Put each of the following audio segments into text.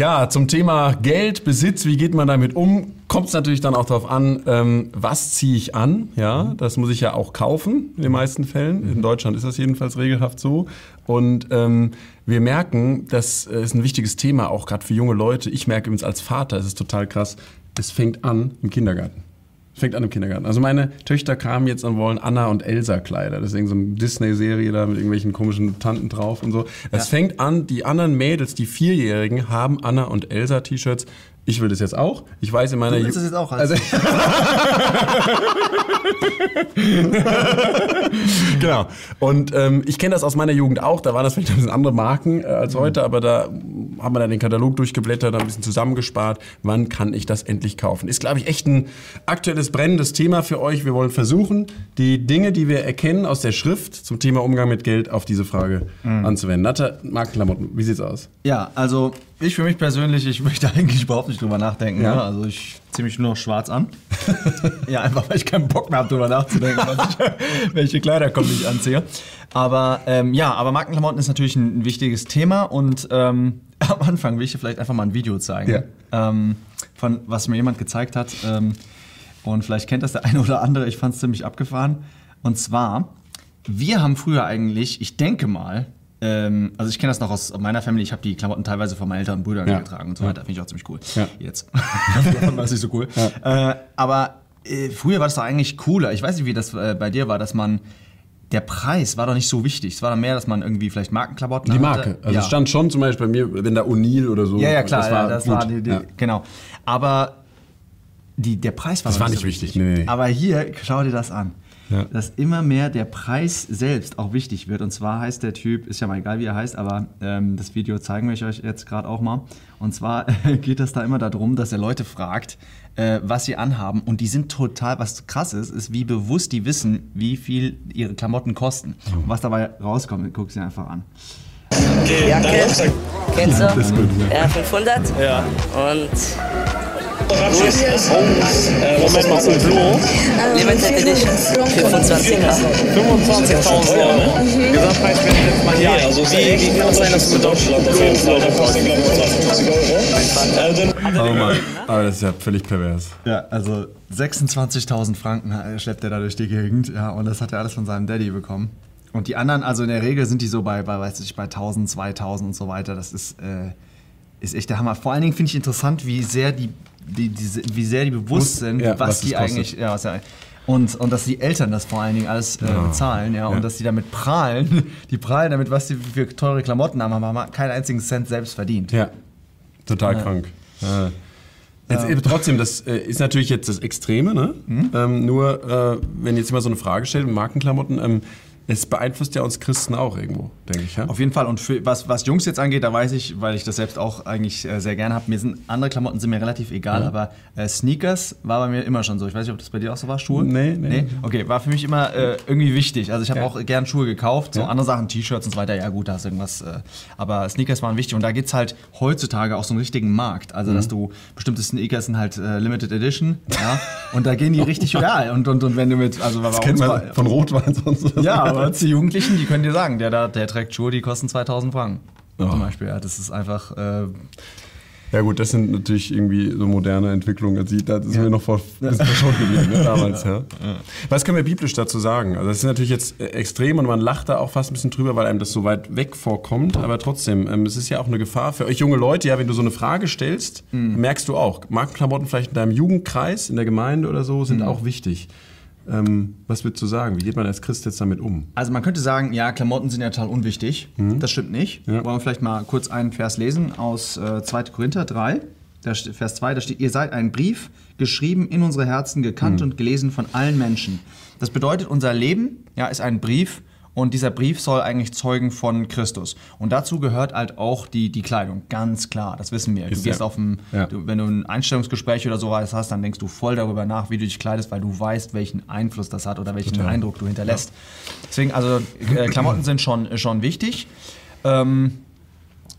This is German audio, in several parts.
Ja, zum Thema Geld, Besitz, wie geht man damit um? Kommt es natürlich dann auch darauf an, ähm, was ziehe ich an? Ja, das muss ich ja auch kaufen in den meisten Fällen. In Deutschland ist das jedenfalls regelhaft so. Und ähm, wir merken, das ist ein wichtiges Thema, auch gerade für junge Leute. Ich merke übrigens als Vater, es ist total krass, es fängt an im Kindergarten. Fängt an im Kindergarten. Also meine Töchter kamen jetzt und wollen Anna und Elsa Kleider. Deswegen so eine Disney-Serie da mit irgendwelchen komischen Tanten drauf und so. Es ja. fängt an, die anderen Mädels, die Vierjährigen, haben Anna und Elsa T-Shirts. Ich will das jetzt auch. Ich weiß in meiner Du willst das jetzt auch also genau. Und ähm, ich kenne das aus meiner Jugend auch. Da waren das vielleicht ein bisschen andere Marken äh, als heute, aber da haben wir dann den Katalog durchgeblättert, ein bisschen zusammengespart. Wann kann ich das endlich kaufen? Ist, glaube ich, echt ein aktuelles, brennendes Thema für euch. Wir wollen versuchen, die Dinge, die wir erkennen aus der Schrift zum Thema Umgang mit Geld, auf diese Frage mhm. anzuwenden. Natter, Markenklamotten, wie sieht's aus? Ja, also ich für mich persönlich, ich möchte eigentlich überhaupt nicht drüber nachdenken. Ja. Ne? Also ich ziehe mich nur noch schwarz an. ja, einfach weil ich keinen Bock mehr habe, drüber nachzudenken, ich, welche Kleider kommen, ich anziehe. Aber ähm, ja, aber Markenklamotten ist natürlich ein, ein wichtiges Thema und ähm, am Anfang will ich dir vielleicht einfach mal ein Video zeigen, ja. ähm, von was mir jemand gezeigt hat. Ähm, und vielleicht kennt das der eine oder andere. Ich fand es ziemlich abgefahren. Und zwar, wir haben früher eigentlich, ich denke mal, ähm, also ich kenne das noch aus meiner Familie. Ich habe die Klamotten teilweise von meinen älteren Brüdern ja. getragen und so weiter. Finde ich auch ziemlich cool. Ja. Jetzt. das ist nicht so cool. Ja. Äh, aber äh, früher war das doch eigentlich cooler. Ich weiß nicht, wie das äh, bei dir war, dass man der Preis war doch nicht so wichtig. Es war dann mehr, dass man irgendwie vielleicht Markenklamotten Die Marke. Also ja. es stand schon zum Beispiel bei mir, wenn da O'Neill oder so. Ja, ja, klar. Das war, das war die, die, genau. Aber die, der Preis war, das war nicht so wichtig. wichtig. Nee. Aber hier, schau dir das an ja. dass immer mehr der Preis selbst auch wichtig wird. Und zwar heißt der Typ, ist ja mal egal, wie er heißt, aber ähm, das Video zeigen wir euch jetzt gerade auch mal. Und zwar geht es da immer darum, dass er Leute fragt, äh, was sie anhaben. Und die sind total, was krass ist, ist, wie bewusst die wissen, wie viel ihre Klamotten kosten. Und was dabei rauskommt, guck sie einfach an. Jacke, kennst du? Ja, 500. Ja. Und äh, Moment mal, zum Flo. Limited Edition. 25k. 25.000 Euro. Gesamtpreis, wenn ich jetzt mal hier. Ja, also wie, wie kann es sein, dass du mit Deutschland auf jeden Fall noch 52 Euro? Oh Mann, aber das ist ja völlig pervers. Ja, also 26.000 Franken schleppt er da durch die Gegend. Ja, und das hat er alles von seinem Daddy bekommen. Und die anderen, also in der Regel sind die so bei, bei weiß ich, bei 1000, 2000 und so weiter. Das ist, äh, ist echt der Hammer. Vor allen Dingen finde ich interessant, wie sehr die die, die, wie sehr die bewusst sind, ja, was, was die eigentlich. Ja, was ja, und, und dass die Eltern das vor allen Dingen alles äh, bezahlen, ja, und dass die damit prahlen, die prahlen damit, was sie für teure Klamotten haben, haben keinen einzigen Cent selbst verdient. Ja, total krank. Jetzt, ja. Trotzdem, das äh, ist natürlich jetzt das Extreme, ne? Mhm. Ähm, nur, äh, wenn jetzt immer so eine Frage stellt, Markenklamotten, ähm, es beeinflusst ja uns Christen auch irgendwo, denke ich. Ja? Auf jeden Fall. Und für, was, was Jungs jetzt angeht, da weiß ich, weil ich das selbst auch eigentlich äh, sehr gerne habe, mir sind andere Klamotten sind mir relativ egal, ja. aber äh, Sneakers war bei mir immer schon so. Ich weiß nicht, ob das bei dir auch so war, Schuhe? Nee, nee. nee? Okay, war für mich immer äh, irgendwie wichtig. Also ich habe ja. auch gern Schuhe gekauft, so andere Sachen, T-Shirts und so weiter, ja gut, da hast irgendwas. Äh, aber Sneakers waren wichtig und da gibt es halt heutzutage auch so einen richtigen Markt. Also, mhm. dass du bestimmte Sneakers sind halt äh, Limited Edition, ja, und da gehen die richtig, ja, und, und, und wenn du mit, also das kennt man von Rotwein sonst. Ja, aber die Jugendlichen, die können dir sagen, der, da, der trägt Schuhe, die kosten 2000 Franken. Oh. Zum Beispiel, ja, das ist einfach. Äh, ja gut, das sind natürlich irgendwie so moderne Entwicklungen. Also das ist ja. mir noch vor verschont geblieben ne, damals. Ja. Ja. Was können wir biblisch dazu sagen? Also das ist natürlich jetzt äh, extrem und man lacht da auch fast ein bisschen drüber, weil einem das so weit weg vorkommt. Aber trotzdem, ähm, es ist ja auch eine Gefahr für euch junge Leute. Ja, wenn du so eine Frage stellst, mhm. merkst du auch, Markenklamotten vielleicht in deinem Jugendkreis, in der Gemeinde oder so, sind mhm. auch wichtig. Ähm, was würdest du sagen? Wie geht man als Christ jetzt damit um? Also man könnte sagen, ja, Klamotten sind ja total unwichtig. Mhm. Das stimmt nicht. Ja. Wollen wir vielleicht mal kurz einen Vers lesen aus äh, 2. Korinther 3, Vers 2, da steht, ihr seid ein Brief, geschrieben in unsere Herzen, gekannt mhm. und gelesen von allen Menschen. Das bedeutet, unser Leben ja, ist ein Brief, und dieser Brief soll eigentlich zeugen von Christus. Und dazu gehört halt auch die, die Kleidung, ganz klar, das wissen wir. Ist du gehst ja. auf ein, ja. du, wenn du ein Einstellungsgespräch oder so hast, dann denkst du voll darüber nach, wie du dich kleidest, weil du weißt, welchen Einfluss das hat oder welchen Total. Eindruck du hinterlässt. Ja. Deswegen, also äh, Klamotten sind schon, schon wichtig. Ähm,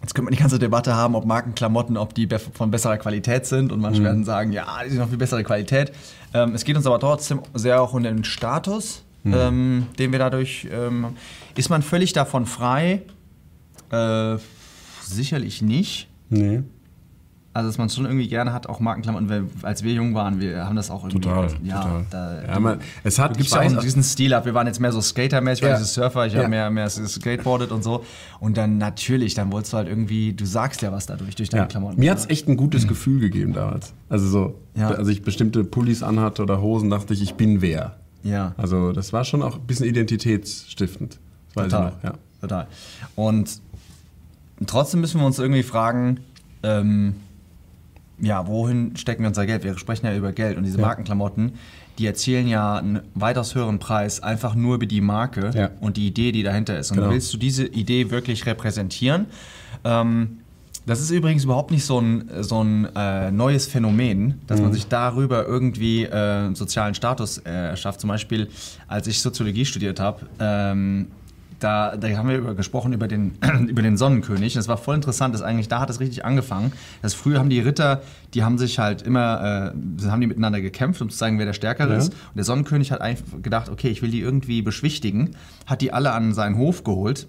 Jetzt könnte man die ganze Debatte haben, ob Markenklamotten, ob die von besserer Qualität sind. Und manche mhm. werden sagen, ja, die sind noch viel bessere Qualität. Ähm, es geht uns aber trotzdem sehr auch um den Status mhm. ähm, den wir dadurch. Ähm, ist man völlig davon frei? Äh, sicherlich nicht. Nee. Also, dass man es schon irgendwie gerne hat, auch Markenklamotten. Weil, als wir jung waren, wir haben das auch irgendwie. Total, ja, total. Da, Ja, man, es hat, ich ja auch diesen Stil ab. Wir waren jetzt mehr so Skatermäßig, ich Ja. war dieses Surfer, ich Ja. habe mehr, mehr skateboardet und so. Und dann natürlich, dann wolltest du halt irgendwie, du sagst ja was dadurch, durch deine Ja. Klamotten. Mir hat es echt ein gutes Gefühl gegeben damals. Also so, Ja. als ich bestimmte Pullis anhatte oder Hosen, dachte ich, ich bin wer. Ja. Also das war schon auch ein bisschen identitätsstiftend. Total. noch, ja. Total. Und trotzdem müssen wir uns irgendwie fragen, ähm, ja, wohin stecken wir unser Geld? Wir sprechen ja über Geld und diese Ja. Markenklamotten, die erzielen ja einen weitaus höheren Preis einfach nur über die Marke Ja. und die Idee, die dahinter ist. Und Genau. willst du diese Idee wirklich repräsentieren? Ähm, das ist übrigens überhaupt nicht so ein, so ein äh, neues Phänomen, dass Mhm. man sich darüber irgendwie äh, einen sozialen Status äh, erschafft. Zum Beispiel, als ich Soziologie studiert habe, ähm, da, da haben wir über, gesprochen über den, über den Sonnenkönig. Das war voll interessant, dass eigentlich da hat es richtig angefangen. Das früher haben die Ritter, die haben sich halt immer, äh, haben die miteinander gekämpft, um zu zeigen, wer der Stärkere Ja. ist. Und der Sonnenkönig hat einfach gedacht, okay, ich will die irgendwie beschwichtigen, hat die alle an seinen Hof geholt.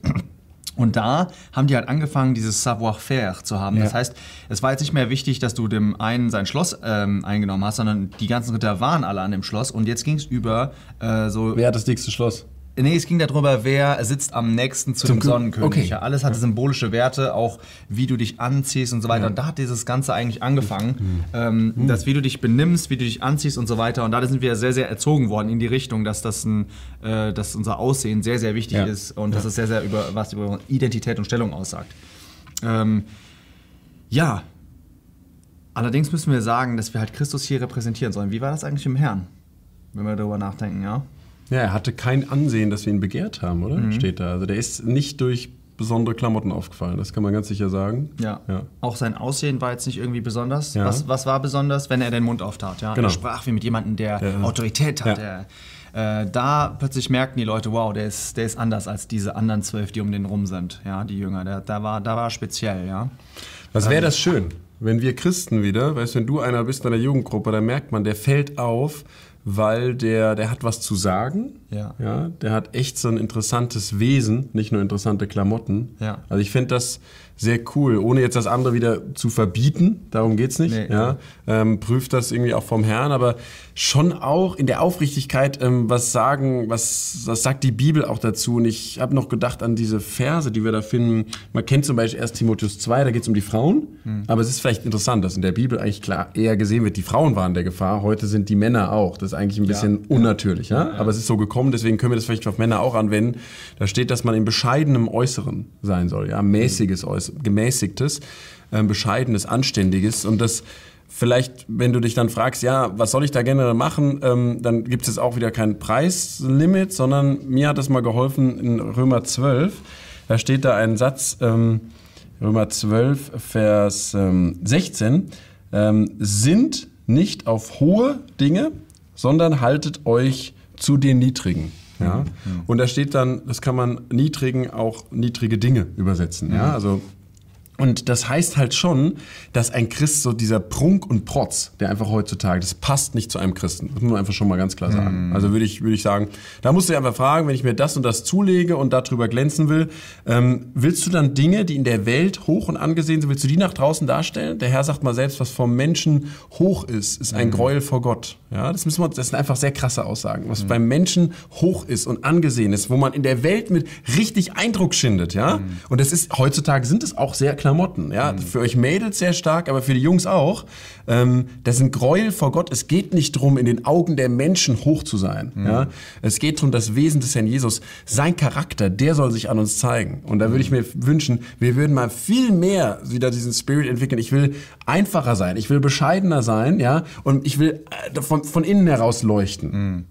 Und da haben die halt angefangen, dieses Savoir-faire zu haben. Ja. Das heißt, es war jetzt nicht mehr wichtig, dass du dem einen sein Schloss ähm, eingenommen hast, sondern die ganzen Ritter waren alle an dem Schloss. Und jetzt ging es über äh, so Wer hat das dickste Schloss? Nee, es ging darüber, wer sitzt am nächsten zu Zum dem Kö- Sonnenkönig. okay. Ja, alles hatte symbolische Werte, auch wie du dich anziehst und so weiter. Und da hat dieses Ganze eigentlich angefangen, ähm, dass wie du dich benimmst, wie du dich anziehst und so weiter. Und da sind wir sehr, sehr erzogen worden in die Richtung, dass das ein, äh, dass unser Aussehen sehr, sehr wichtig Ja. ist und dass es sehr, sehr über was über Identität und Stellung aussagt. Ähm, ja. Allerdings müssen wir sagen, dass wir halt Christus hier repräsentieren sollen. Wie war das eigentlich im Herrn? Wenn wir darüber nachdenken, ja? Ja, er hatte kein Ansehen, dass wir ihn begehrt haben, oder? Mhm. Steht da. Also der ist nicht durch besondere Klamotten aufgefallen, das kann man ganz sicher sagen. Ja. Ja. Auch sein Aussehen war jetzt nicht irgendwie besonders. Ja. Was, was war besonders, wenn er den Mund auftat? Ja? Genau. Er sprach wie mit jemandem, der Ja. Autorität hat. Der, äh, da plötzlich merkten die Leute, wow, der ist, der ist anders als diese anderen zwölf, die um den rum sind. Ja, die Jünger. Der, da war, da war speziell, ja. Was wäre das schön, wenn wir Christen wieder, weißt du, wenn du einer bist in der Jugendgruppe, dann merkt man, der fällt auf, weil der, der hat was zu sagen. Ja. ja. Der hat echt so ein interessantes Wesen, nicht nur interessante Klamotten. Ja. Also ich finde das sehr cool, ohne jetzt das andere wieder zu verbieten, darum geht's nicht. Nee, ja. Ähm, prüft das irgendwie auch vom Herrn, aber schon auch in der Aufrichtigkeit, ähm, was sagen, was, was sagt die Bibel auch dazu? Und ich habe noch gedacht an diese Verse, die wir da finden. Man kennt zum Beispiel 1 Timotheus 2, da geht es um die Frauen. Aber es ist vielleicht interessant, dass in der Bibel eigentlich klar eher gesehen wird, die Frauen waren der Gefahr, heute sind die Männer auch. Das ist eigentlich ein bisschen unnatürlich, ja? Aber es ist so gekommen, deswegen können wir das vielleicht auf Männer auch anwenden. Da steht, dass man in bescheidenem Äußeren sein soll, ja, mäßiges Äußeren, gemäßigtes, ähm, bescheidenes, anständiges und das Vielleicht, wenn du dich dann fragst, ja, was soll ich da generell machen, ähm, dann gibt es jetzt auch wieder kein Preislimit, sondern mir hat das mal geholfen in Römer 12. Da steht da ein Satz, ähm, Römer 12, Vers ähm, 16, ähm, sind nicht auf hohe Dinge, sondern haltet euch zu den Niedrigen. Ja? Und da steht dann, das kann man Niedrigen auch niedrige Dinge übersetzen. Ja? Also und das heißt halt schon, dass ein Christ so dieser Prunk und Protz, der einfach heutzutage, das passt nicht zu einem Christen. Das muss man einfach schon mal ganz klar sagen. Also würde ich, würde ich sagen, da musst du einfach fragen, wenn ich mir das und das zulege und darüber glänzen will, ähm, willst du dann Dinge, die in der Welt hoch und angesehen sind, willst du die nach draußen darstellen? Der Herr sagt mal selbst, was vom Menschen hoch ist, ist ein Gräuel vor Gott. Ja, das müssen wir, das sind einfach sehr krasse Aussagen. Was beim Menschen hoch ist und angesehen ist, wo man in der Welt mit richtig Eindruck schindet, ja. Und das ist, heutzutage sind es auch sehr Klamotten, ja. Für euch Mädels sehr stark, aber für die Jungs auch. Ähm, das sind Gräuel vor Gott. Es geht nicht darum, in den Augen der Menschen hoch zu sein, ja. Es geht darum, das Wesen des Herrn Jesus, sein Charakter, der soll sich an uns zeigen. Und da würde ich mir wünschen, wir würden mal viel mehr wieder diesen Spirit entwickeln. Ich will einfacher sein, ich will bescheidener sein, ja. Und ich will äh, von, von innen heraus leuchten.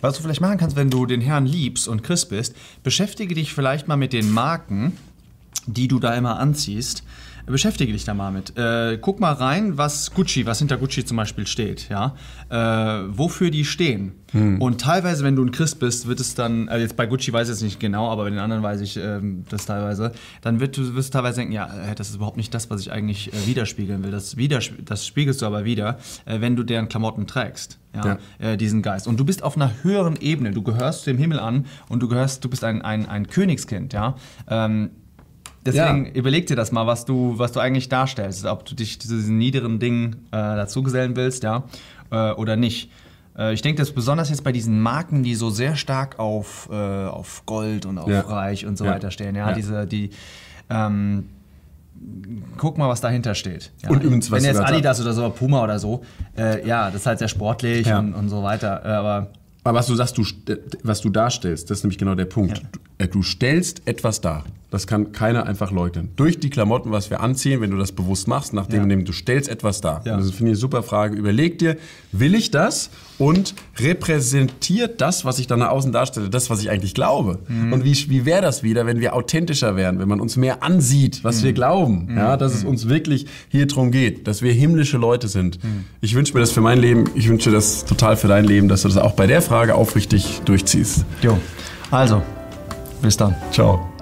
Was du vielleicht machen kannst, wenn du den Herrn liebst und Christ bist, beschäftige dich vielleicht mal mit den Marken, die du da immer anziehst. Beschäftige dich da mal mit. Äh, guck mal rein, was Gucci, was hinter Gucci zum Beispiel steht, ja. Äh, wofür die stehen. Und teilweise, wenn du ein Christ bist, wird es dann, also jetzt bei Gucci weiß ich es nicht genau, aber bei den anderen weiß ich ähm, das teilweise, dann wird, du wirst du teilweise denken, ja, äh, das ist überhaupt nicht das, was ich eigentlich äh, widerspiegeln will. Das, widers das spiegelst du aber wieder, äh, wenn du deren Klamotten trägst. Ja, Äh, diesen Geist. Und du bist auf einer höheren Ebene. Du gehörst dem Himmel an und du gehörst, du bist ein, ein, ein Königskind, ja. Ähm, Deswegen ja. überleg dir das mal, was du, was du eigentlich darstellst. Ob du dich zu diesen niederen Dingen äh, dazugesellen willst, ja, äh, oder nicht. Äh, ich denke, das besonders jetzt bei diesen Marken, die so sehr stark auf, äh, auf Gold und auf ja. Reich und so ja. weiter stehen. Ja, diese, die, ähm, guck mal, was dahinter steht. Ja, und übrigens, was Wenn jetzt Adidas oder so, Puma oder so, äh, ja, das ist halt sehr sportlich ja. und, und so weiter. Äh, aber aber was du sagst, du, was du darstellst, das ist nämlich genau der Punkt. Ja. Du, äh, du, stellst etwas dar. Das kann keiner einfach leugnen. Durch die Klamotten, was wir anziehen, wenn du das bewusst machst, nachdem ja. du stellst etwas dar. Ja. Das finde ich eine super Frage. Überleg dir, will ich das und repräsentiert das, was ich dann nach außen darstelle, das, was ich eigentlich glaube? Mhm. Und wie, wie wäre das wieder, wenn wir authentischer wären, wenn man uns mehr ansieht, was mhm. wir glauben? Mhm. Ja, dass es mhm. uns wirklich hier drum geht, dass wir himmlische Leute sind. Mhm. Ich wünsche mir das für mein Leben, ich wünsche das total für dein Leben, dass du das auch bei der Frage aufrichtig durchziehst. Jo. Also, bis dann. Ciao.